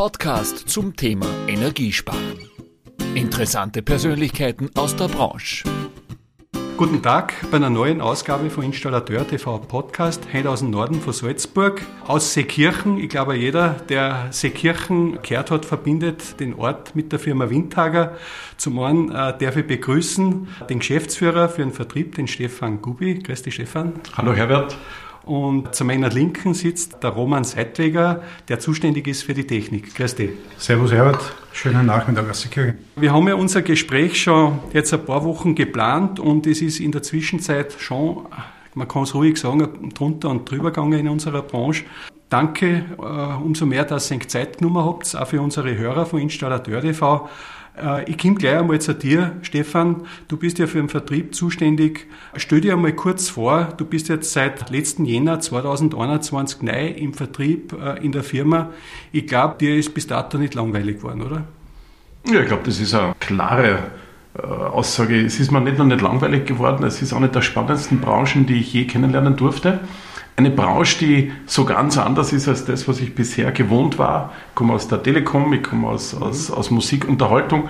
Podcast zum Thema Energiesparen. Interessante Persönlichkeiten aus der Branche. Guten Tag bei einer neuen Ausgabe von Installateur TV Podcast, heute aus dem Norden von Salzburg, aus Seekirchen. Ich glaube, jeder, der Seekirchen gehört hat, verbindet den Ort mit der Firma Windhager. Zum einen äh, darf ich begrüßen den Geschäftsführer für den Vertrieb, den Stefan Gubi. Grüß dich, Stefan. Hallo, Herbert. Und zu meiner Linken sitzt der Roman Seitweger, der zuständig ist für die Technik. Grüß dich. Servus Herbert, schönen Nachmittag aus der Kirche. Wir haben ja unser Gespräch schon jetzt ein paar Wochen geplant und es ist in der Zwischenzeit schon, man kann es ruhig sagen, drunter und drüber gegangen in unserer Branche. Danke äh, umso mehr, dass ihr Zeit genommen habt, auch für unsere Hörer von Installateur TV. Äh, ich komme gleich einmal zu dir, Stefan. Du bist ja für den Vertrieb zuständig. Stell dir einmal kurz vor, du bist jetzt seit letzten Jänner 2021 neu im Vertrieb äh, in der Firma. Ich glaube, dir ist bis dato nicht langweilig geworden, oder? Ja, ich glaube, das ist eine klare äh, Aussage. Es ist mir nicht nur nicht langweilig geworden, es ist auch eine der spannendsten Branchen, die ich je kennenlernen durfte eine Branche, die so ganz anders ist als das, was ich bisher gewohnt war. Ich komme aus der Telekom, ich komme aus, aus, aus Musik, Unterhaltung.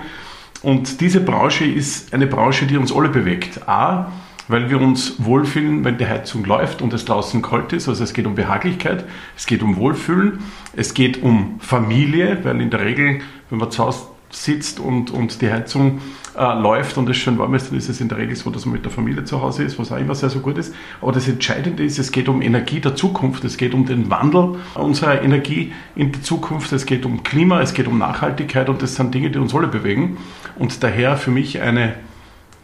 Und diese Branche ist eine Branche, die uns alle bewegt. A, weil wir uns wohlfühlen, wenn die Heizung läuft und es draußen kalt ist. Also es geht um Behaglichkeit, es geht um Wohlfühlen, es geht um Familie, weil in der Regel, wenn man zu Hause sitzt und, und die Heizung äh, läuft und es schön warm ist, dann ist es in der Regel so, dass man mit der Familie zu Hause ist, was auch immer sehr, sehr gut ist. Aber das Entscheidende ist, es geht um Energie der Zukunft, es geht um den Wandel unserer Energie in die Zukunft, es geht um Klima, es geht um Nachhaltigkeit und das sind Dinge, die uns alle bewegen. Und daher für mich eine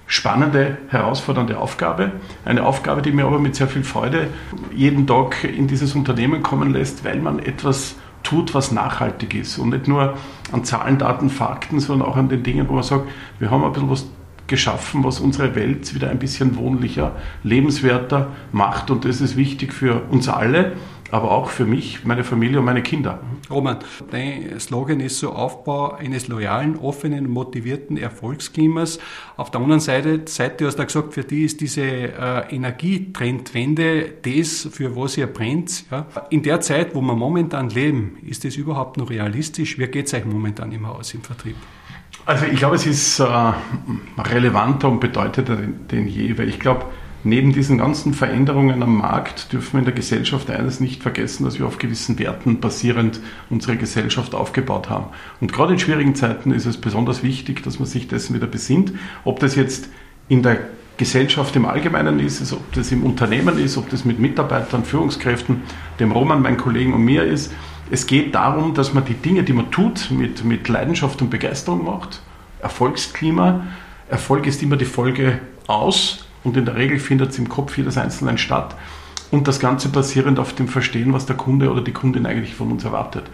spannende, herausfordernde Aufgabe. Eine Aufgabe, die mir aber mit sehr viel Freude jeden Tag in dieses Unternehmen kommen lässt, weil man etwas tut, was nachhaltig ist. Und nicht nur an Zahlen, Daten, Fakten, sondern auch an den Dingen, wo man sagt, wir haben ein bisschen was geschaffen, was unsere Welt wieder ein bisschen wohnlicher, lebenswerter macht. Und das ist wichtig für uns alle aber auch für mich, meine Familie und meine Kinder. Roman, dein Slogan ist so Aufbau eines loyalen, offenen, motivierten Erfolgsklimas. Auf der anderen Seite, Seite, du hast ja gesagt, für die ist diese äh, Energietrendwende das, für was ihr brennt. Ja. In der Zeit, wo wir momentan leben, ist das überhaupt noch realistisch? Wie geht es euch momentan im Haus, im Vertrieb? Also ich glaube, es ist äh, relevanter und bedeutender denn je, weil ich glaube, Neben diesen ganzen Veränderungen am Markt dürfen wir in der Gesellschaft eines nicht vergessen, dass wir auf gewissen Werten basierend unsere Gesellschaft aufgebaut haben. Und gerade in schwierigen Zeiten ist es besonders wichtig, dass man sich dessen wieder besinnt, ob das jetzt in der Gesellschaft im Allgemeinen ist, ob das im Unternehmen ist, ob das mit Mitarbeitern, Führungskräften, dem Roman, meinen Kollegen und mir ist. Es geht darum, dass man die Dinge, die man tut, mit, mit Leidenschaft und Begeisterung macht. Erfolgsklima. Erfolg ist immer die Folge aus und in der Regel findet es im Kopf jedes Einzelnen statt. Und das Ganze basierend auf dem Verstehen, was der Kunde oder die Kundin eigentlich von uns erwartet.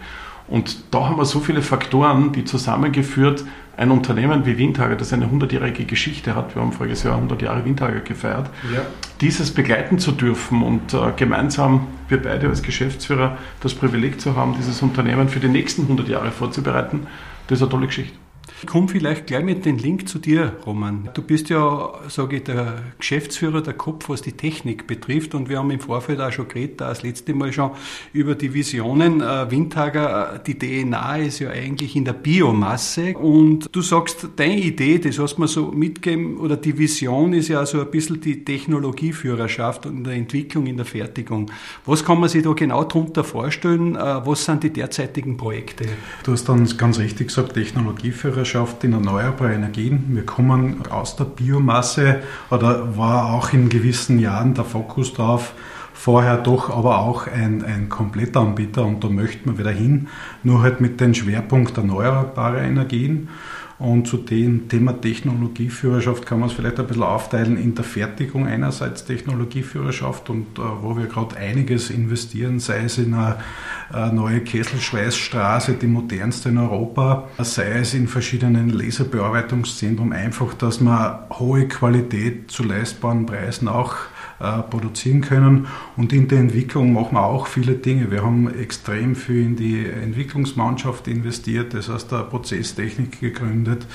Und da haben wir so viele Faktoren, die zusammengeführt ein Unternehmen wie Windhager, das eine 100-jährige Geschichte hat, wir haben voriges Jahr 100 Jahre Windhager gefeiert, ja. dieses begleiten zu dürfen und äh, gemeinsam, wir beide als Geschäftsführer, das Privileg zu haben, dieses Unternehmen für die nächsten 100 Jahre vorzubereiten, das ist eine tolle Geschichte. Ich komme vielleicht gleich mit dem Link zu dir, Roman. Du bist ja, sage ich, der Geschäftsführer, der Kopf, was die Technik betrifft. Und wir haben im Vorfeld auch schon geredet, das letzte Mal schon über die Visionen. Äh, Windhager, äh, die DNA ist ja eigentlich in der Biomasse. Und du sagst, deine Idee, das hast du mir so mitgegeben, oder die Vision ist ja so ein bisschen die Technologieführerschaft und in der Entwicklung, in der Fertigung. Was kann man sich da genau darunter vorstellen? Äh, was sind die derzeitigen Projekte? Du hast dann ganz richtig gesagt, Technologieführerschaft Führerschaft in erneuerbare Energien. Wir kommen aus der Biomasse oder war auch in gewissen Jahren der Fokus darauf, vorher doch aber auch ein, ein Komplettanbieter und da möchten wir wieder hin, nur halt mit dem Schwerpunkt erneuerbare Energien. Und zu dem Thema Technologieführerschaft kann man es vielleicht ein bisschen aufteilen in der Fertigung einerseits Technologieführerschaft und äh, wo wir gerade einiges investieren, sei es in eine, eine neue Kesselschweißstraße, die modernste in Europa, sei es in verschiedenen Laserbearbeitungszentren, einfach, dass man hohe Qualität zu leistbaren Preisen auch äh, produzieren können. Und in der Entwicklung machen wir auch viele Dinge. Wir haben extrem viel in die Entwicklungsmannschaft investiert, das heißt der Prozesstechnik gegründet.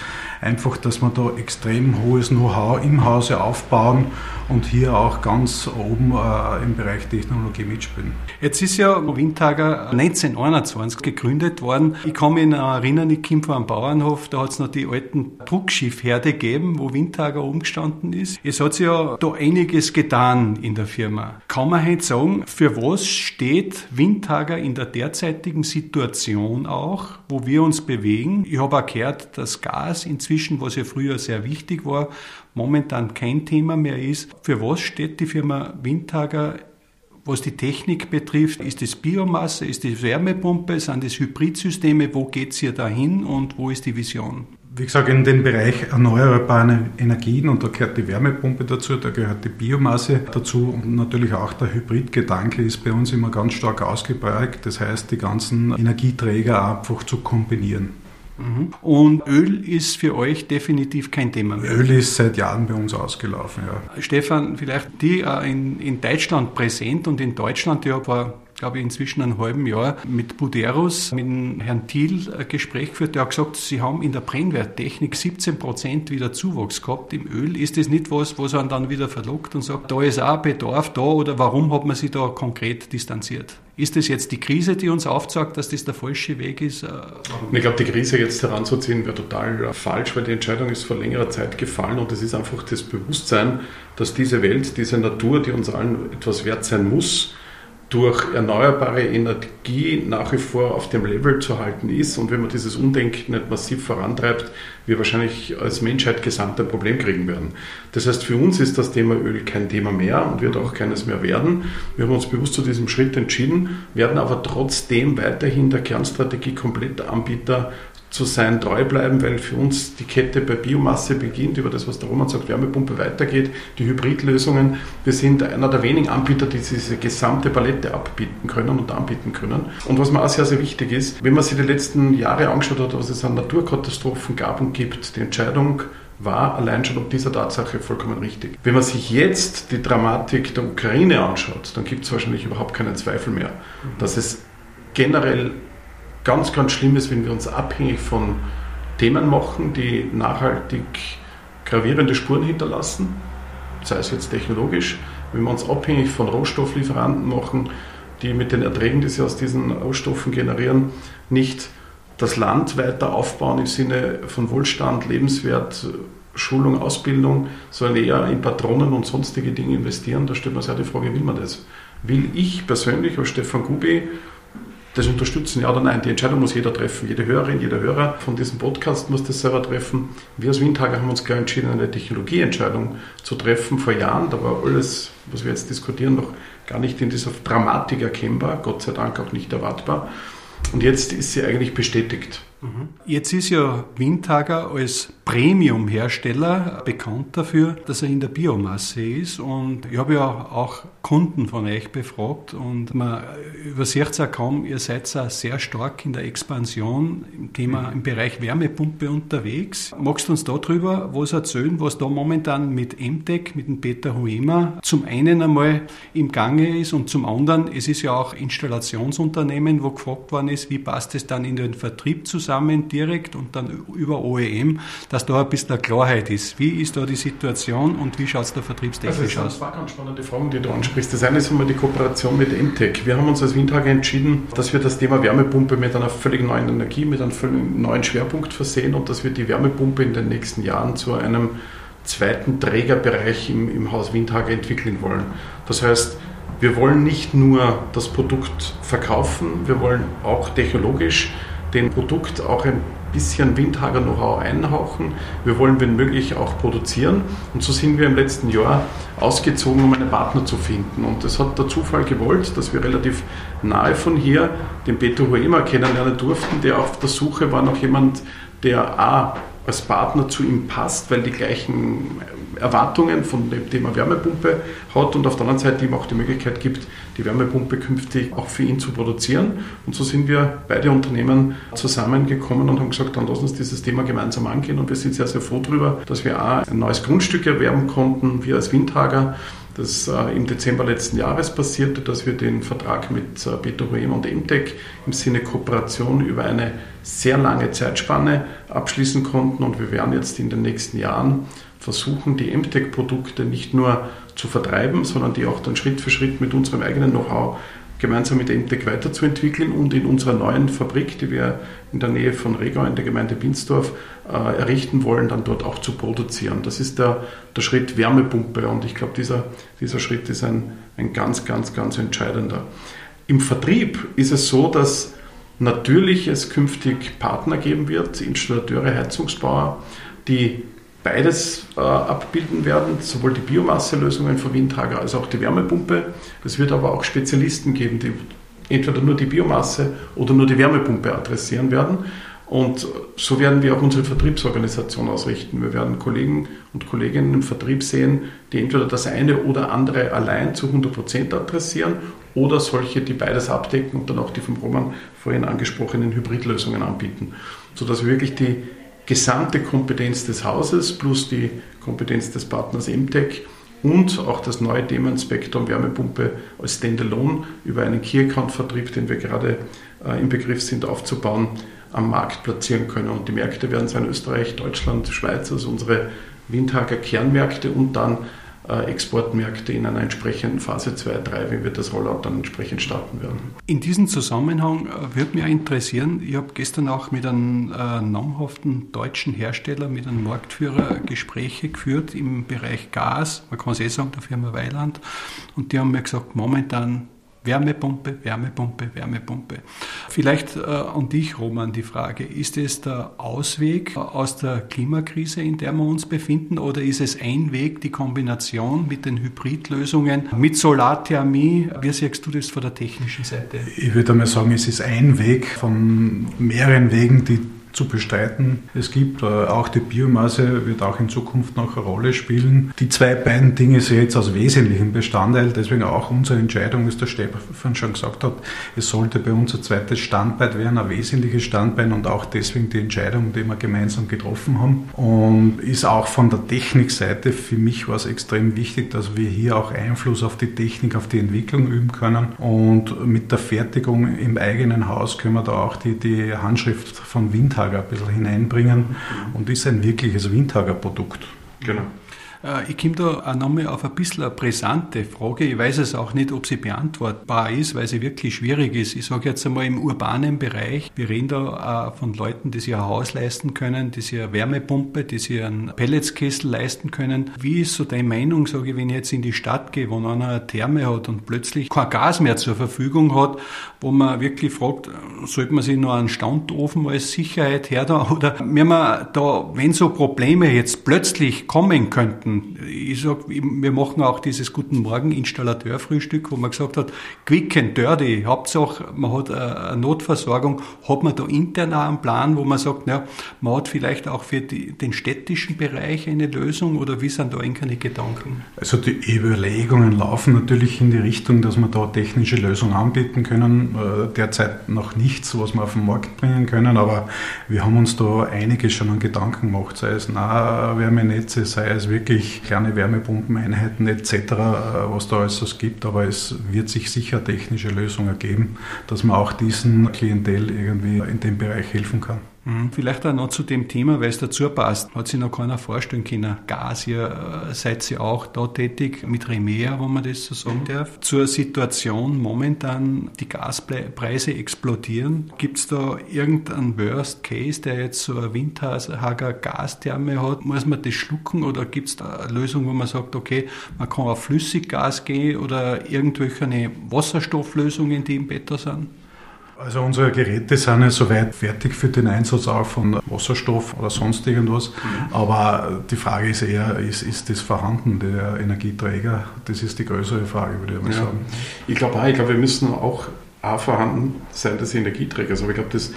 Einfach, dass wir da extrem hohes Know-how im Hause aufbauen und hier auch ganz oben äh, im Bereich Technologie mitspielen. Jetzt ist ja Windhager 1921 gegründet worden. Ich kann mich erinnern, ich komme von Bauernhof, da hat es noch die alten Druckschiffherde gegeben, wo Windhager umgestanden ist. Es hat sich ja da einiges getan in der Firma. Kann man heute sagen, für was steht Windhager in der derzeitigen Situation auch, wo wir uns bewegen? Ich habe auch gehört, dass Gas inzwischen, was ja früher sehr wichtig war, momentan kein Thema mehr ist. Für was steht die Firma Windhager was die Technik betrifft, ist es Biomasse, ist es Wärmepumpe, sind es Hybridsysteme, wo geht es hier dahin und wo ist die Vision? Wie gesagt, in den Bereich erneuerbare Energien und da gehört die Wärmepumpe dazu, da gehört die Biomasse dazu und natürlich auch der Hybridgedanke ist bei uns immer ganz stark ausgeprägt. Das heißt, die ganzen Energieträger einfach zu kombinieren. Mhm. Und Öl ist für euch definitiv kein Thema mehr. Öl ist seit Jahren bei uns ausgelaufen, ja. Stefan, vielleicht die äh, in, in Deutschland präsent und in Deutschland, ja, war glaube ich, inzwischen einem halben Jahr mit Buderus, mit Herrn Thiel ein Gespräch geführt. Der hat gesagt, sie haben in der Brennwerttechnik 17 Prozent wieder Zuwachs gehabt. Im Öl ist das nicht was, was man dann wieder verlockt und sagt, da ist auch Bedarf da oder warum hat man sich da konkret distanziert? Ist das jetzt die Krise, die uns aufzeigt, dass das der falsche Weg ist? Äh, ich glaube, die Krise jetzt heranzuziehen wäre total äh, falsch, weil die Entscheidung ist vor längerer Zeit gefallen und es ist einfach das Bewusstsein, dass diese Welt, diese Natur, die uns allen etwas wert sein muss, durch erneuerbare Energie nach wie vor auf dem Level zu halten ist. Und wenn man dieses Undenken nicht massiv vorantreibt, wir wahrscheinlich als Menschheit gesamt ein Problem kriegen werden. Das heißt, für uns ist das Thema Öl kein Thema mehr und wird auch keines mehr werden. Wir haben uns bewusst zu diesem Schritt entschieden, werden aber trotzdem weiterhin der Kernstrategie komplett Anbieter zu sein treu bleiben, weil für uns die Kette bei Biomasse beginnt, über das, was der Roman sagt, Wärmepumpe weitergeht, die Hybridlösungen. Wir sind einer der wenigen Anbieter, die diese gesamte Palette abbieten können und anbieten können. Und was mir auch sehr, sehr wichtig ist, wenn man sich die letzten Jahre angeschaut hat, was es an Naturkatastrophen gab und gibt, die Entscheidung war allein schon ob dieser Tatsache vollkommen richtig. Wenn man sich jetzt die Dramatik der Ukraine anschaut, dann gibt es wahrscheinlich überhaupt keinen Zweifel mehr, dass es generell ganz, ganz schlimm ist, wenn wir uns abhängig von Themen machen, die nachhaltig gravierende Spuren hinterlassen, sei es jetzt technologisch, wenn wir uns abhängig von Rohstofflieferanten machen, die mit den Erträgen, die sie aus diesen Rohstoffen generieren, nicht das Land weiter aufbauen im Sinne von Wohlstand, Lebenswert, Schulung, Ausbildung, sondern eher in Patronen und sonstige Dinge investieren. Da stellt man sich ja die Frage, will man das? Will ich persönlich als Stefan Gubi das unterstützen, ja oder nein. Die Entscheidung muss jeder treffen. Jede Hörerin, jeder Hörer von diesem Podcast muss das selber treffen. Wir als Windhager haben uns klar entschieden, eine Technologieentscheidung zu treffen vor Jahren. Da war alles, was wir jetzt diskutieren, noch gar nicht in dieser Dramatik erkennbar, Gott sei Dank auch nicht erwartbar. Und jetzt ist sie eigentlich bestätigt. Mhm. Jetzt ist ja Windhager als Premium-Hersteller bekannt dafür, dass er in der Biomasse ist. Und ich habe ja auch Kunden von euch befragt und man übersieht es auch kaum, ihr seid auch sehr stark in der Expansion im Thema im Bereich Wärmepumpe unterwegs. Magst du uns darüber was erzählen, was da momentan mit MTech, mit dem Peter Huema zum einen einmal im Gange ist und zum anderen, es ist ja auch Installationsunternehmen, wo gefragt worden ist, wie passt es dann in den Vertrieb zusammen direkt und dann über OEM, dass da ein bisschen Klarheit ist. Wie ist da die Situation und wie schaut es da vertriebstechnisch also das aus? Das sind zwei ganz spannende Fragen, die du ansprichst. Das eine ist einmal die Kooperation mit MTech. Wir haben uns als Windhager entschieden, dass wir das Thema Wärmepumpe mit einer völlig neuen Energie, mit einem völlig neuen Schwerpunkt versehen und dass wir die Wärmepumpe in den nächsten Jahren zu einem zweiten Trägerbereich im, im Haus Windhager entwickeln wollen. Das heißt, wir wollen nicht nur das Produkt verkaufen, wir wollen auch technologisch dem Produkt auch ein bisschen Windhager Know-how einhauchen. Wir wollen, wenn möglich, auch produzieren. Und so sind wir im letzten Jahr ausgezogen, um einen Partner zu finden. Und es hat der Zufall gewollt, dass wir relativ nahe von hier den Peter Huema kennenlernen durften, der auf der Suche war nach jemand, der A als Partner zu ihm passt, weil die gleichen Erwartungen von dem Thema Wärmepumpe hat und auf der anderen Seite ihm auch die Möglichkeit gibt, die Wärmepumpe künftig auch für ihn zu produzieren. Und so sind wir beide Unternehmen zusammengekommen und haben gesagt, dann lass uns dieses Thema gemeinsam angehen. Und wir sind sehr, sehr froh darüber, dass wir A, ein neues Grundstück erwerben konnten, wir als Windhager, das äh, im Dezember letzten Jahres passierte, dass wir den Vertrag mit äh, und Emtec im Sinne Kooperation über eine sehr lange Zeitspanne abschließen konnten und wir werden jetzt in den nächsten Jahren versuchen, die MTech-Produkte nicht nur zu vertreiben, sondern die auch dann Schritt für Schritt mit unserem eigenen Know-how gemeinsam mit MTEC weiterzuentwickeln und in unserer neuen Fabrik, die wir in der Nähe von Regau in der Gemeinde Binsdorf äh, errichten wollen, dann dort auch zu produzieren. Das ist der, der Schritt Wärmepumpe und ich glaube, dieser, dieser Schritt ist ein, ein ganz, ganz, ganz entscheidender. Im Vertrieb ist es so, dass natürlich es künftig Partner geben wird, Installateure, Heizungsbauer, die beides äh, abbilden werden, sowohl die Biomasselösungen von Windhager als auch die Wärmepumpe. Es wird aber auch Spezialisten geben, die entweder nur die Biomasse oder nur die Wärmepumpe adressieren werden. Und so werden wir auch unsere Vertriebsorganisation ausrichten. Wir werden Kollegen und Kolleginnen im Vertrieb sehen, die entweder das eine oder andere allein zu 100 Prozent adressieren oder solche, die beides abdecken und dann auch die vom Roman vorhin angesprochenen Hybridlösungen anbieten, sodass wir wirklich die gesamte Kompetenz des Hauses plus die Kompetenz des Partners MTech und auch das neue Thema Spektrum Wärmepumpe als Standalone über einen Key-Account-Vertrieb, den wir gerade äh, im Begriff sind aufzubauen, am Markt platzieren können. Und die Märkte werden sein Österreich, Deutschland, Schweiz, also unsere Windhager Kernmärkte und dann Exportmärkte in einer entsprechenden Phase 2, 3, wie wir das Rollout dann entsprechend starten werden. In diesem Zusammenhang äh, würde mich interessieren, ich habe gestern auch mit einem äh, namhaften deutschen Hersteller, mit einem Marktführer Gespräche geführt im Bereich Gas, man kann es eh sagen, der Firma Weiland, und die haben mir gesagt, momentan Wärmepumpe, Wärmepumpe, Wärmepumpe. Vielleicht äh, an dich, Roman, die Frage, ist es der Ausweg aus der Klimakrise, in der wir uns befinden, oder ist es ein Weg, die Kombination mit den Hybridlösungen, mit Solarthermie? Wie siehst du das von der technischen Seite? Ich würde einmal sagen, es ist ein Weg von mehreren Wegen, die zu bestreiten. Es gibt äh, auch die Biomasse, wird auch in Zukunft noch eine Rolle spielen. Die zwei beiden Dinge sind jetzt als wesentlichen Bestandteil, deswegen auch unsere Entscheidung, wie der Stefan schon gesagt hat, es sollte bei uns ein zweites Standbein werden, ein wesentliches Standbein und auch deswegen die Entscheidung, die wir gemeinsam getroffen haben. Und ist auch von der Technikseite für mich war es extrem wichtig, dass wir hier auch Einfluss auf die Technik, auf die Entwicklung üben können. Und mit der Fertigung im eigenen Haus können wir da auch die, die Handschrift von Wind Windhager ein bisschen hineinbringen und ist ein wirkliches Windhager-Produkt. Genau. Äh, ich komme da auch nochmal auf ein bisschen eine brisante Frage. Ich weiß es auch nicht, ob sie beantwortbar ist, weil sie wirklich schwierig ist. Ich sage jetzt einmal im urbanen Bereich, wir reden da von Leuten, die sich ein Haus leisten können, die sich eine Wärmepumpe, die sich einen Pelletskessel leisten können. Wie ist so deine Meinung, sage ich, wenn ich jetzt in die Stadt gehe, wo einer eine Therme hat und plötzlich kein Gas mehr zur Verfügung hat, wo man wirklich fragt, sollte man sich noch einen Standofen als Sicherheit her da oder wenn man da, wenn so Probleme jetzt plötzlich kommen könnten, Monaten. Ich sag, wir machen auch dieses Guten Morgen Installateurfrühstück, wo man gesagt hat, quick and dirty. Hauptsache, man hat eine Notversorgung. Hat man da intern auch einen Plan, wo man sagt, na, man hat vielleicht auch für die, den städtischen Bereich eine Lösung oder wie sind da eigentlich Gedanken? Also die Überlegungen laufen natürlich in die Richtung, dass wir da technische Lösungen anbieten können. Äh, derzeit noch nichts, was wir auf den Markt bringen können, aber wir haben uns da einiges schon an Gedanken gemacht, sei es Nahwärmenetze, sei es wirklich natürlich kleine Wärmepumpeneinheiten etc., äh, was da alles gibt, aber es wird sich sicher technische Lösungen geben, dass man auch diesen Klientel irgendwie in dem Bereich helfen kann. Mhm. Vielleicht auch noch zu dem Thema, weil es dazu passt. Hat sich noch keiner vorstellen können. Gas, ihr äh, seid ihr auch da tätig mit Remea, wenn man das so sagen darf. Zur Situation momentan, die Gaspreise explodieren. Gibt es da irgendeinen Worst Case, der jetzt so eine Windhager Gastherme hat? Muss man das schlucken oder gibt es da eine Lösung, wo man sagt, okay, man kann auf Flüssiggas gehen oder irgendwelche Wasserstofflösungen, die im Bett sind? Also unsere Geräte sind ja soweit fertig für den Einsatz auch von Wasserstoff oder sonst irgendwas. Mhm. Aber die Frage ist eher, ist, ist das vorhanden, der Energieträger? Das ist die größere Frage, würde ich mal ja. sagen. Ich glaube auch, ich glaube, wir müssen auch, auch vorhanden sein des Energieträgers. Aber ich glaube, das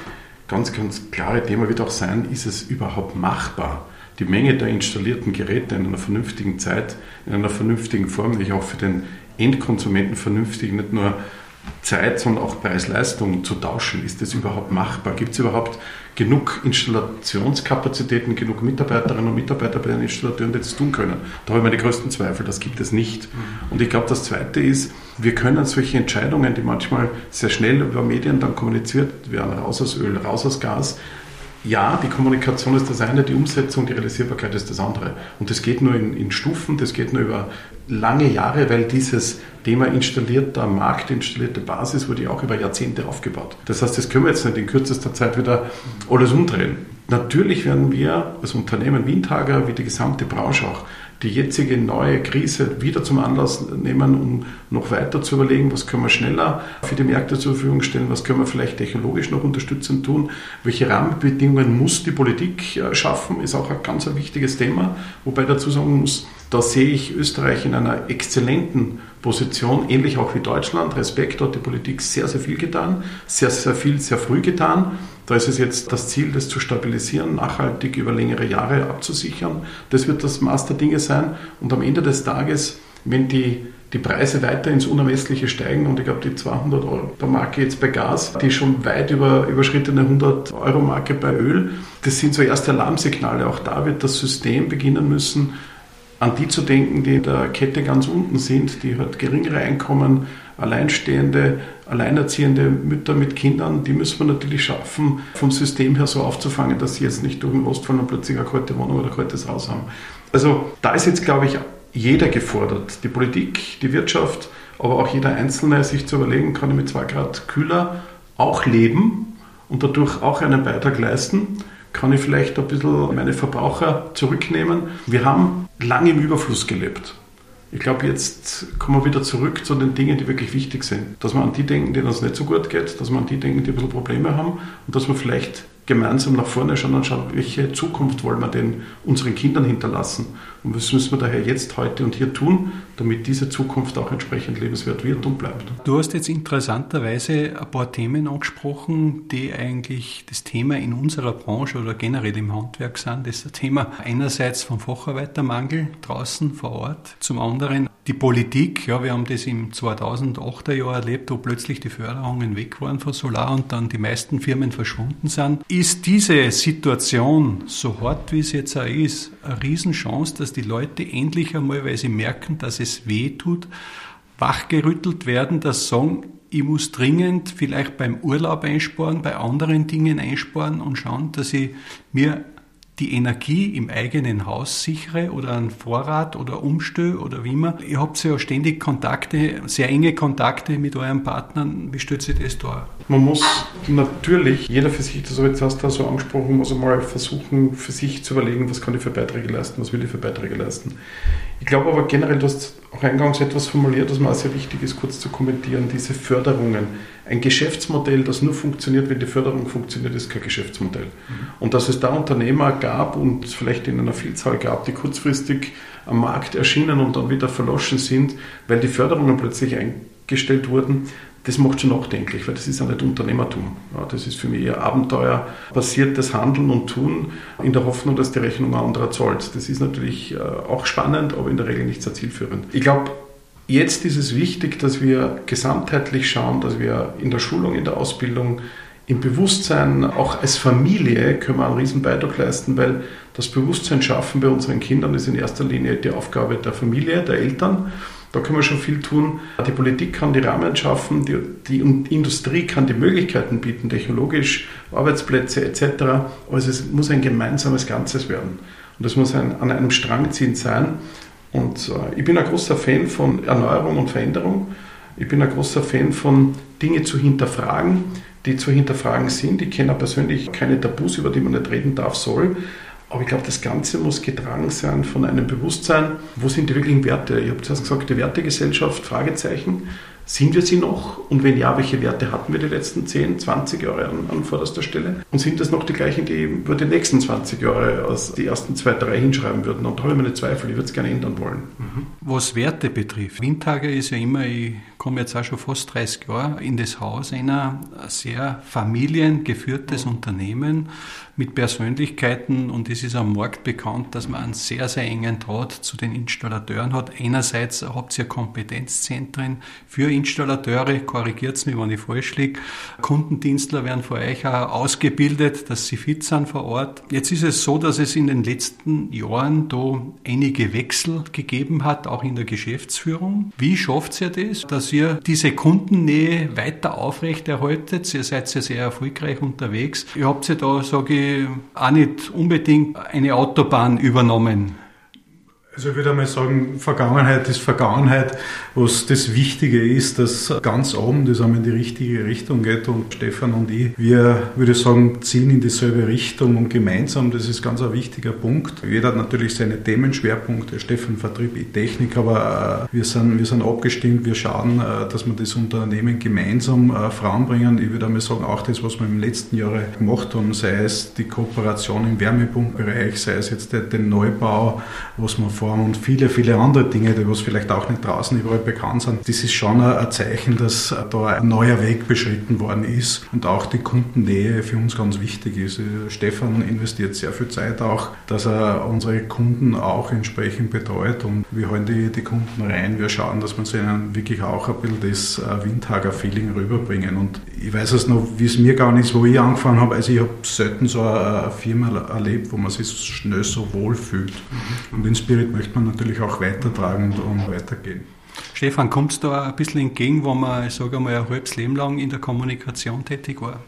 ganz, ganz klare Thema wird auch sein, ist es überhaupt machbar? Die Menge der installierten Geräte in einer vernünftigen Zeit, in einer vernünftigen Form, wie ich auch für den Endkonsumenten vernünftig nicht nur Zeit, sondern auch Preis-Leistung zu tauschen. Ist das überhaupt machbar? Gibt es überhaupt genug Installationskapazitäten, genug Mitarbeiterinnen und Mitarbeiter bei den Installateuren, die das tun können? Da habe ich meine größten Zweifel, das gibt es nicht. Und ich glaube, das Zweite ist, wir können solche Entscheidungen, die manchmal sehr schnell über Medien dann kommuniziert werden, raus aus Öl, raus aus Gas, ja, die Kommunikation ist das eine, die Umsetzung, die Realisierbarkeit ist das andere. Und das geht nur in, in Stufen, das geht nur über lange Jahre, weil dieses Thema installierter Markt, installierte Basis wurde ja auch über Jahrzehnte aufgebaut. Das heißt, das können wir jetzt nicht in kürzester Zeit wieder alles umdrehen. Natürlich werden wir als Unternehmen Windhager, wie die gesamte Branche auch, die jetzige neue Krise wieder zum Anlass nehmen, um noch weiter zu überlegen, was können wir schneller für die Märkte zur Verfügung stellen, was können wir vielleicht technologisch noch unterstützend tun, welche Rahmenbedingungen muss die Politik äh, schaffen, ist auch ein ganz wichtiges Thema, wobei dazu sagen muss, da sehe ich Österreich in einer exzellenten Position, ähnlich auch wie Deutschland. Respekt hat die Politik sehr, sehr viel getan, sehr, sehr viel, sehr früh getan. Da ist es jetzt das Ziel, das zu stabilisieren, nachhaltig über längere Jahre abzusichern. Das wird das Maß der Dinge sein. Und am Ende des Tages, wenn die, die Preise weiter ins Unermessliche steigen, und ich glaube, die 200 Euro der Marke jetzt bei Gas, die schon weit über, überschrittene 100 Euro Marke bei Öl, das sind so erste Alarmsignale. Auch da wird das System beginnen müssen, an die zu denken, die in der Kette ganz unten sind, die halt geringere Einkommen, alleinstehende, alleinerziehende Mütter mit Kindern, die müssen wir natürlich schaffen, vom System her so aufzufangen, dass sie jetzt nicht durch den Ostfall plötzlich eine kalte Wohnung oder ein kaltes Haus haben. Also da ist jetzt, glaube ich, jeder gefordert, die Politik, die Wirtschaft, aber auch jeder Einzelne, sich zu überlegen, kann ich mit zwei Grad kühler auch leben und dadurch auch einen Beitrag leisten kann ich vielleicht ein bisschen meine Verbraucher zurücknehmen. Wir haben lange im Überfluss gelebt. Ich glaube, jetzt kommen wir wieder zurück zu den Dingen, die wirklich wichtig sind. Dass wir an die denken, denen es nicht so gut geht, dass wir an die denken, die ein bisschen Probleme haben und dass wir vielleicht gemeinsam nach vorne schauen und schauen, welche Zukunft wollen wir denn unseren Kindern hinterlassen. Und was müssen wir daher jetzt, heute und hier tun, damit diese Zukunft auch entsprechend lebenswert wird und bleibt. Du hast jetzt interessanterweise ein paar Themen angesprochen, die eigentlich das Thema in unserer Branche oder generell im Handwerk sind. Das ist das Thema einerseits vom Facharbeitermangel draußen vor Ort, zum anderen die Politik. Ja, wir haben das im 2008er Jahr erlebt, wo plötzlich die Förderungen weg waren von Solar und dann die meisten Firmen verschwunden sind. Ist diese Situation, so hart wie es jetzt auch ist, eine Riesenchance, dass die Leute endlich einmal, weil sie merken, dass es weh tut, wachgerüttelt werden, dass sagen, ich muss dringend vielleicht beim Urlaub einsparen, bei anderen Dingen einsparen und schauen, dass ich mir die Energie im eigenen Haus sichere oder einen Vorrat oder umstöhe oder wie immer. Ihr habt ja ständig Kontakte, sehr enge Kontakte mit euren Partnern. Wie stellt sich das da? Man muss natürlich, jeder für sich, das habe ich jetzt du so angesprochen, muss einmal versuchen, für sich zu überlegen, was kann ich für Beiträge leisten, was will ich für Beiträge leisten. Ich glaube aber generell, du hast auch eingangs etwas formuliert, das mir auch sehr wichtig ist, kurz zu kommentieren, diese Förderungen. Ein Geschäftsmodell, das nur funktioniert, wenn die Förderung funktioniert, ist kein Geschäftsmodell. Mhm. Und dass es da Unternehmer gab und vielleicht in einer Vielzahl gab, die kurzfristig am Markt erschienen und dann wieder verloschen sind, weil die Förderungen plötzlich eingestellt wurden, das macht schon nachdenklich, weil das ist ja nicht Unternehmertum. Ja, das ist für mich eher abenteuerbasiertes Handeln und Tun in der Hoffnung, dass die Rechnung anderer zahlt. Das ist natürlich äh, auch spannend, aber in der Regel nicht sehr zielführend. Ich glaube, jetzt ist es wichtig, dass wir gesamtheitlich schauen, dass wir in der Schulung, in der Ausbildung, im Bewusstsein, auch als Familie können wir einen riesen Beitrag leisten, weil das Bewusstsein schaffen bei unseren Kindern ist in erster Linie die Aufgabe der Familie, der Eltern. Da können wir schon viel tun. Die Politik kann die Rahmen schaffen, die, die Industrie kann die Möglichkeiten bieten, technologisch, Arbeitsplätze etc. Also es muss ein gemeinsames Ganzes werden. Und das muss ein, an einem Strang ziehen sein. Und äh, ich bin ein großer Fan von Erneuerung und Veränderung. Ich bin ein großer Fan von Dinge zu hinterfragen, die zu hinterfragen sind. Ich kenne persönlich keine Tabus, über die man nicht reden darf, soll. Aber ich glaube, das Ganze muss getragen sein von einem Bewusstsein, wo sind die wirklichen Werte? Ich habe zuerst gesagt, die Wertegesellschaft, Fragezeichen. Sind wir sie noch? Und wenn ja, welche Werte hatten wir die letzten 10, 20 Jahre an, an vorderster Stelle? Und sind das noch die gleichen, die über die nächsten 20 Jahre aus die ersten zwei, drei hinschreiben würden? Und da habe ich meine Zweifel, ich würde es gerne ändern wollen. Mhm. Was Werte betrifft, Windtage ist ja immer, ich komme jetzt auch schon fast 30 Jahre in das Haus einer sehr familiengeführtes Unternehmen mit Persönlichkeiten und es ist am Markt bekannt, dass man einen sehr, sehr engen Draht zu den Installateuren hat. Einerseits habt ihr Kompetenzzentren für Installateure, korrigiert es mich, wenn ich falsch liege. Kundendienstler werden vor euch auch ausgebildet, dass sie fit sind vor Ort. Jetzt ist es so, dass es in den letzten Jahren da einige Wechsel gegeben hat, auch in der Geschäftsführung. Wie schafft ihr das, dass dass ihr diese Kundennähe weiter aufrechterhaltet. Ihr seid ja sehr erfolgreich unterwegs. Ihr habt ja da, sage ich, auch nicht unbedingt eine Autobahn übernommen. Also ich würde mal sagen, Vergangenheit ist Vergangenheit. Was das Wichtige ist, dass ganz oben das einmal in die richtige Richtung geht und Stefan und ich, wir, würde ich sagen, ziehen in dieselbe Richtung und gemeinsam, das ist ganz ein wichtiger Punkt. Jeder hat natürlich seine Themenschwerpunkte, Stefan Vertrieb, ich Technik, aber äh, wir, sind, wir sind abgestimmt, wir schauen, äh, dass wir das Unternehmen gemeinsam äh, voranbringen. Ich würde einmal sagen, auch das, was wir im letzten Jahr gemacht haben, sei es die Kooperation im Wärmepumpbereich, sei es jetzt den Neubau, was wir Form und viele, viele andere Dinge, die was vielleicht auch nicht draußen überall bekannt sind. Das ist schon ein Zeichen, dass da ein neuer Weg beschritten worden ist und auch die Kundennähe für uns ganz wichtig ist. Stefan investiert sehr viel Zeit auch, dass er unsere Kunden auch entsprechend betreut und wir holen die, die Kunden rein. Wir schauen, dass wir ihnen wirklich auch ein bisschen das äh, Windhager-Feeling rüberbringen. Und ich weiß es noch, wie es mir gegangen ist, wo ich angefangen habe. Also ich habe selten so eine Firma erlebt, wo man sich schnell so wohl fühlt. Mhm. Und in Spirit möchte man natürlich auch weitertragen und weitergehen. Stefan, kommt es da ein bisschen entgegen, wo man, ich sage mal, ein halbes Leben lang in der Kommunikation tätig war?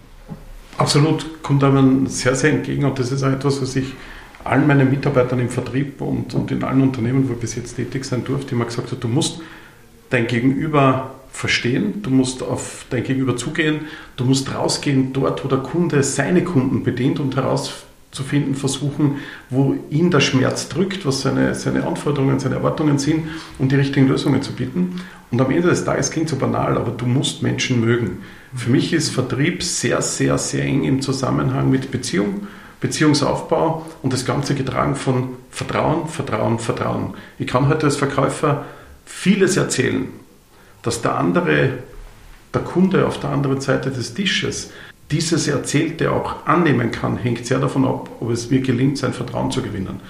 Absolut, kommt einem sehr, sehr entgegen und das ist auch etwas, was ich allen meinen Mitarbeitern im Vertrieb und, und in allen Unternehmen, wo ich bis jetzt tätig sein durfte, immer gesagt habe, du musst dein Gegenüber verstehen, du musst auf dein Gegenüber zugehen, du musst rausgehen dort, wo der Kunde seine Kunden bedient und herausfinden, zu finden versuchen, wo ihn der Schmerz drückt, was seine, seine Anforderungen, seine Erwartungen sind, um die richtigen Lösungen zu bieten. Und am Ende des Tages klingt so banal, aber du musst Menschen mögen. Für mich ist Vertrieb sehr, sehr, sehr eng im Zusammenhang mit Beziehung, Beziehungsaufbau und das Ganze getragen von Vertrauen, Vertrauen, Vertrauen. Ich kann heute als Verkäufer vieles erzählen, dass der andere, der Kunde auf der anderen Seite des Tisches dieses Erzählte auch annehmen kann, hängt sehr davon ab, ob es mir gelingt, sein Vertrauen zu gewinnen.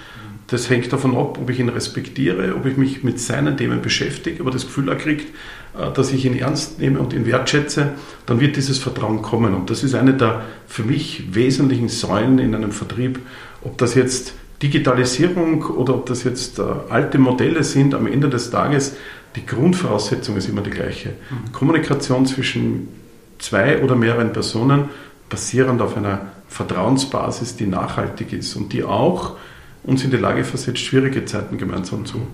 Das hängt davon ab, ob ich ihn respektiere, ob ich mich mit seinen Themen beschäftige, ob er das Gefühl erkriegt, äh, dass ich ihn ernst nehme und ihn wertschätze, dann wird dieses Vertrauen kommen. Und das ist eine der für mich wesentlichen Säulen in einem Vertrieb. Ob das jetzt Digitalisierung oder ob das jetzt äh, alte Modelle sind, am Ende des Tages, die Grundvoraussetzung ist immer die gleiche. Mhm. Kommunikation zwischen zwei oder mehreren Personen basierend auf einer Vertrauensbasis, die nachhaltig ist und die auch uns in die Lage versetzt, schwierige Zeiten gemeinsam zu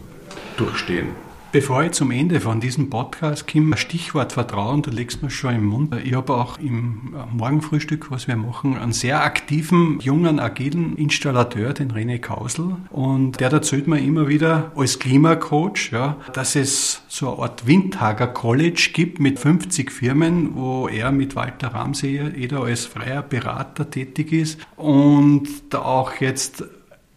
durchstehen. Bevor ich zum Ende von diesem Podcast komme, Stichwort Vertrauen, du legst mir schon im Mund. Ich habe auch im Morgenfrühstück, was wir machen, einen sehr aktiven, jungen, agilen Installateur, den René Kausel. Und der erzählt mir immer wieder als Klimacoach, ja, dass es so eine Art Windhager College gibt mit 50 Firmen, wo er mit Walter Ramsey jeder als freier Berater tätig ist und da auch jetzt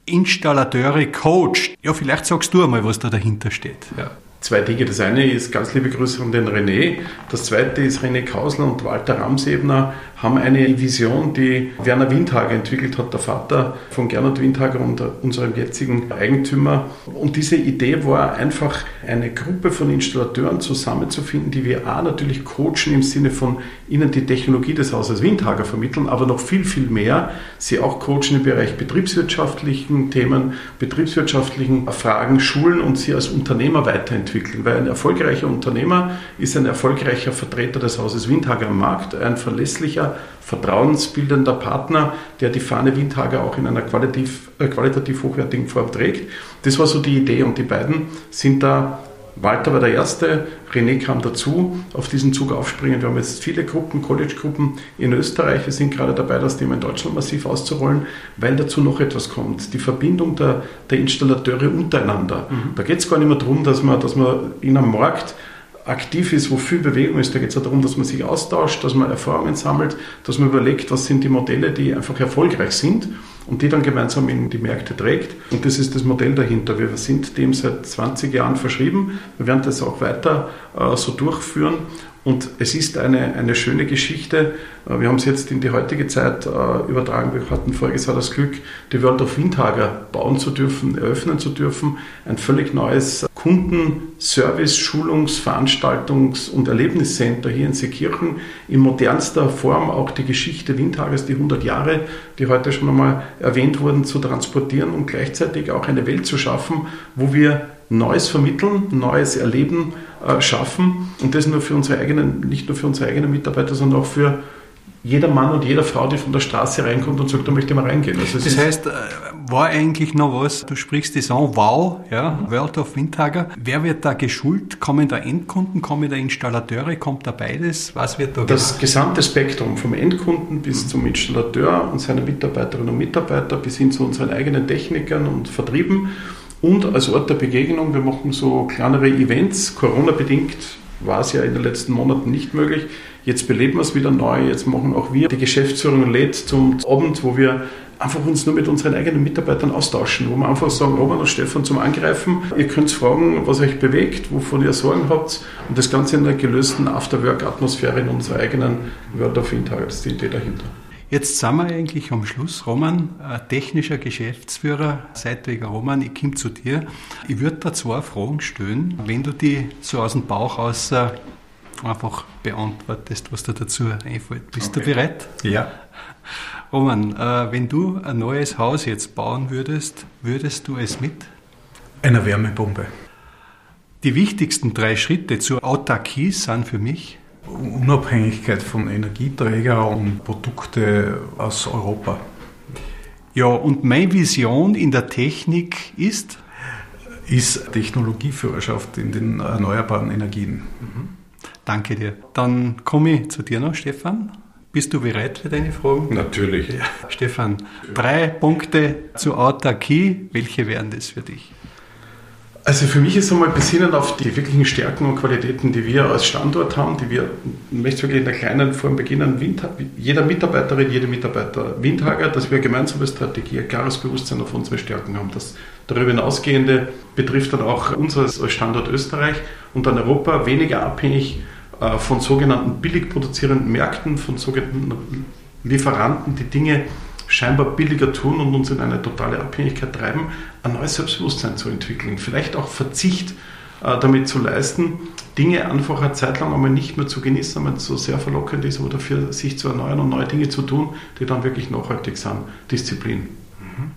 Installateure coacht. Ja, vielleicht sagst du einmal, was da dahinter steht. Ja zwei Dinge. Das eine ist ganz liebe Grüße an den René. Das zweite ist René Kausler und Walter Ramsebner haben eine Vision, die Werner Windhager entwickelt hat, der Vater von Gernot Windhager und unserem jetzigen Eigentümer. Und diese Idee war einfach, eine Gruppe von Installateuren zusammenzufinden, die wir A natürlich coachen im Sinne von ihnen die Technologie des Hauses Windhager vermitteln, aber noch viel, viel mehr sie auch coachen im Bereich betriebswirtschaftlichen Themen, betriebswirtschaftlichen Fragen, schulen und sie als Unternehmer weiterentwickeln. Weil ein erfolgreicher Unternehmer ist ein erfolgreicher Vertreter des Hauses Windhager am Markt, ein verlässlicher, vertrauensbildender Partner, der die Fahne Windhager auch in einer qualitativ, äh, qualitativ hochwertigen Form trägt. Das war so die Idee und die beiden sind da Walter war der Erste, René kam dazu, auf diesen Zug aufspringen. Wir haben jetzt viele Gruppen, College-Gruppen in Österreich. Wir sind gerade dabei, das Thema in Deutschland massiv auszurollen, weil dazu noch etwas kommt. Die Verbindung der, der Installateure untereinander. Mhm. Da geht es gar nicht mehr darum, dass man, dass man in einem Markt aktiv ist, wo viel Bewegung ist. Da geht es ja darum, dass man sich austauscht, dass man Erfahrungen sammelt, dass man überlegt, was sind die Modelle, die einfach erfolgreich sind und die dann gemeinsam in die Märkte trägt. Und das ist das Modell dahinter. Wir sind dem seit 20 Jahren verschrieben. Wir werden das auch weiter äh, so durchführen. Und es ist eine, eine schöne Geschichte. Äh, wir haben es jetzt in die heutige Zeit äh, übertragen. Wir hatten voriges Jahr das Glück, die World of Windhager bauen zu dürfen, eröffnen zu dürfen. Ein völlig neues Kundenservice, Schulungs-, Veranstaltungs- und Erlebniscenter hier in Seekirchen in modernster Form auch die Geschichte Windhagers, die 100 Jahre, die heute schon einmal erwähnt wurden, zu transportieren und gleichzeitig auch eine Welt zu schaffen, wo wir Neues vermitteln, Neues erleben, äh, schaffen und das nur für unsere eigenen, nicht nur für unsere eigenen Mitarbeiter, sondern auch für jeder Mann und jede Frau, die von der Straße reinkommt und sagt, da möchte ich mal reingehen. Also das heißt, äh, war eigentlich noch was, du sprichst das an, wow, ja, World of Windhager. Wer wird da geschult? Kommen da Endkunden, kommen da Installateure, kommt da beides? Was wird da Das gemacht? gesamte Spektrum vom Endkunden bis zum Installateur und seine Mitarbeiterinnen und Mitarbeiter bis hin zu unseren eigenen Technikern und Vertrieben und als Ort der Begegnung, wir machen so kleinere Events, Corona-bedingt war es ja in den letzten Monaten nicht möglich. Jetzt beleben wir es wieder neu. Jetzt machen auch wir die Geschäftsführung lädt zum Abend, wo wir einfach uns nur mit unseren eigenen Mitarbeitern austauschen, wo wir einfach sagen, Robert und Stefan zum Angreifen. Ihr könnt fragen, was euch bewegt, wovon ihr Sorgen habt und das Ganze in einer gelösten Afterwork-Atmosphäre in unserer eigenen World of Intel. Ist die Idee dahinter. Jetzt sind wir eigentlich am Schluss. Roman, technischer Geschäftsführer, Seitweger Roman, ich komme zu dir. Ich würde da zwei Fragen stellen, wenn du die so aus dem Bauch aus äh, einfach beantwortest, was dir dazu einfällt. Bist okay. du bereit? Ja. Roman, äh, wenn du ein neues Haus jetzt bauen würdest, würdest du es mit? Einer Wärmepumpe. Die wichtigsten drei Schritte zur Autarkie sind für mich Unabhängigkeit von Energieträgern und Produkte aus Europa. Ja, und meine Vision in der Technik ist? Ist Technologieführerschaft in den erneuerbaren Energien. Mhm. Danke dir. Dann komme ich zu dir noch, Stefan. Bist du bereit für deine Fragen? Natürlich. Ja. Stefan, drei Punkte zur Autarkie. Welche wären das für dich? Also für mich ist einmal besinnen auf die wirklichen Stärken und Qualitäten, die wir als Standort haben, die wir, ich möchte wirklich in der kleinen Form beginnen, jeder Mitarbeiterin, jede Mitarbeiter Windhager, dass wir gemeinsame Strategie, ein klares Bewusstsein auf unsere Stärken haben. Das darüber hinausgehende betrifft dann auch uns als Standort Österreich und dann Europa weniger abhängig äh, von sogenannten billig produzierenden Märkten, von sogenannten Lieferanten, die Dinge scheinbar billiger tun und uns in eine totale Abhängigkeit treiben, ein neues Selbstbewusstsein zu entwickeln. Vielleicht auch Verzicht äh, damit zu leisten, Dinge einfach eine Zeit lang einmal nicht mehr zu genießen, wenn es so sehr verlockend ist, aber dafür sich zu erneuern und neue Dinge zu tun, die dann wirklich nachhaltig sind. Disziplin. Mhm.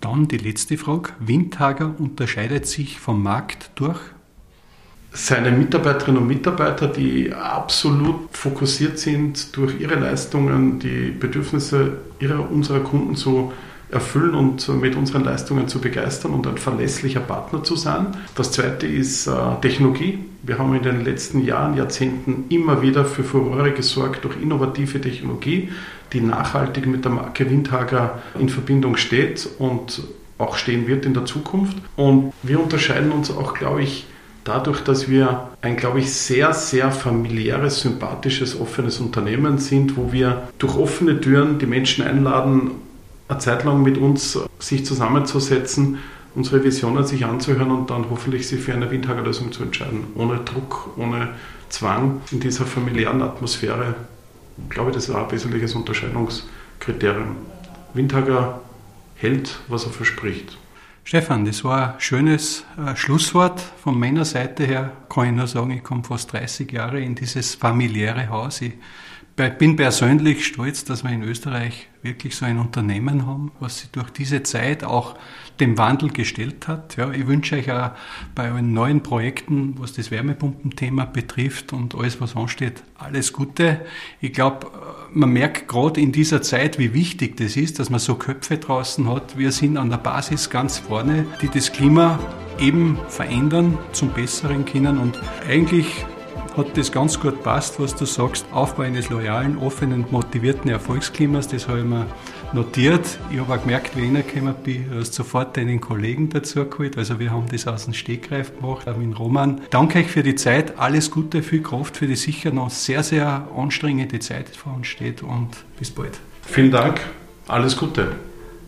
Dann die letzte Frage. Windhager unterscheidet sich vom Markt durch? Seine Mitarbeiterinnen und Mitarbeiter, die absolut fokussiert sind, durch ihre Leistungen die Bedürfnisse ihrer, unserer Kunden zu erfüllen und mit unseren Leistungen zu begeistern und ein verlässlicher Partner zu sein. Das zweite ist äh, Technologie. Wir haben in den letzten Jahren, Jahrzehnten immer wieder für Furore gesorgt durch innovative Technologie, die nachhaltig mit der Marke Windhager in Verbindung steht und auch stehen wird in der Zukunft. Und wir unterscheiden uns auch, glaube ich, dadurch, dass wir ein, glaube ich, sehr, sehr familiäres, sympathisches, offenes Unternehmen sind, wo wir durch offene Türen die Menschen einladen, eine Zeit lang mit uns sich zusammenzusetzen, unsere Visionen sich anzuhören und dann hoffentlich sich für eine Windhagerlösung zu entscheiden. Ohne Druck, ohne Zwang, in dieser familiären Atmosphäre. Ich glaube, das war ein wesentliches Unterscheidungskriterium. Windhager hält, was er verspricht. Stefan, das war ein schönes äh, Schlusswort. Von meiner Seite her kann ich nur sagen, ich komme fast 30 Jahre in dieses familiäre Haus. Ich bin persönlich stolz, dass wir in Österreich wirklich so ein Unternehmen haben, was sich durch diese Zeit auch dem Wandel gestellt hat. Ja, ich wünsche euch auch bei euren neuen Projekten, was das Wärmepumpenthema betrifft und alles, was ansteht, alles Gute. Ich glaube, man merkt gerade in dieser Zeit, wie wichtig das ist, dass man so Köpfe draußen hat. Wir sind an der Basis ganz vorne, die das Klima eben verändern, zum Besseren können und eigentlich hat das ganz gut passt, was du sagst. Aufbau eines loyalen, offenen, motivierten Erfolgsklimas, das habe ich mir notiert. Ich habe auch gemerkt, wie ich reingekommen bin, du hast sofort deinen Kollegen dazu geholt. Also wir haben das aus dem Stegreif gemacht, auch mit Roman. Danke euch für die Zeit, alles Gute, viel Kraft für die sicher noch sehr, sehr anstrengende Zeit die vor uns steht und bis bald. Vielen Dank, alles Gute.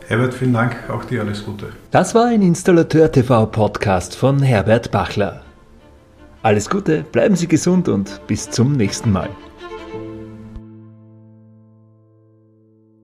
Herbert, vielen Dank, auch dir alles Gute. Das war ein Installateur TV Podcast von Herbert Bachler. Alles Gute, bleiben Sie gesund und bis zum nächsten Mal.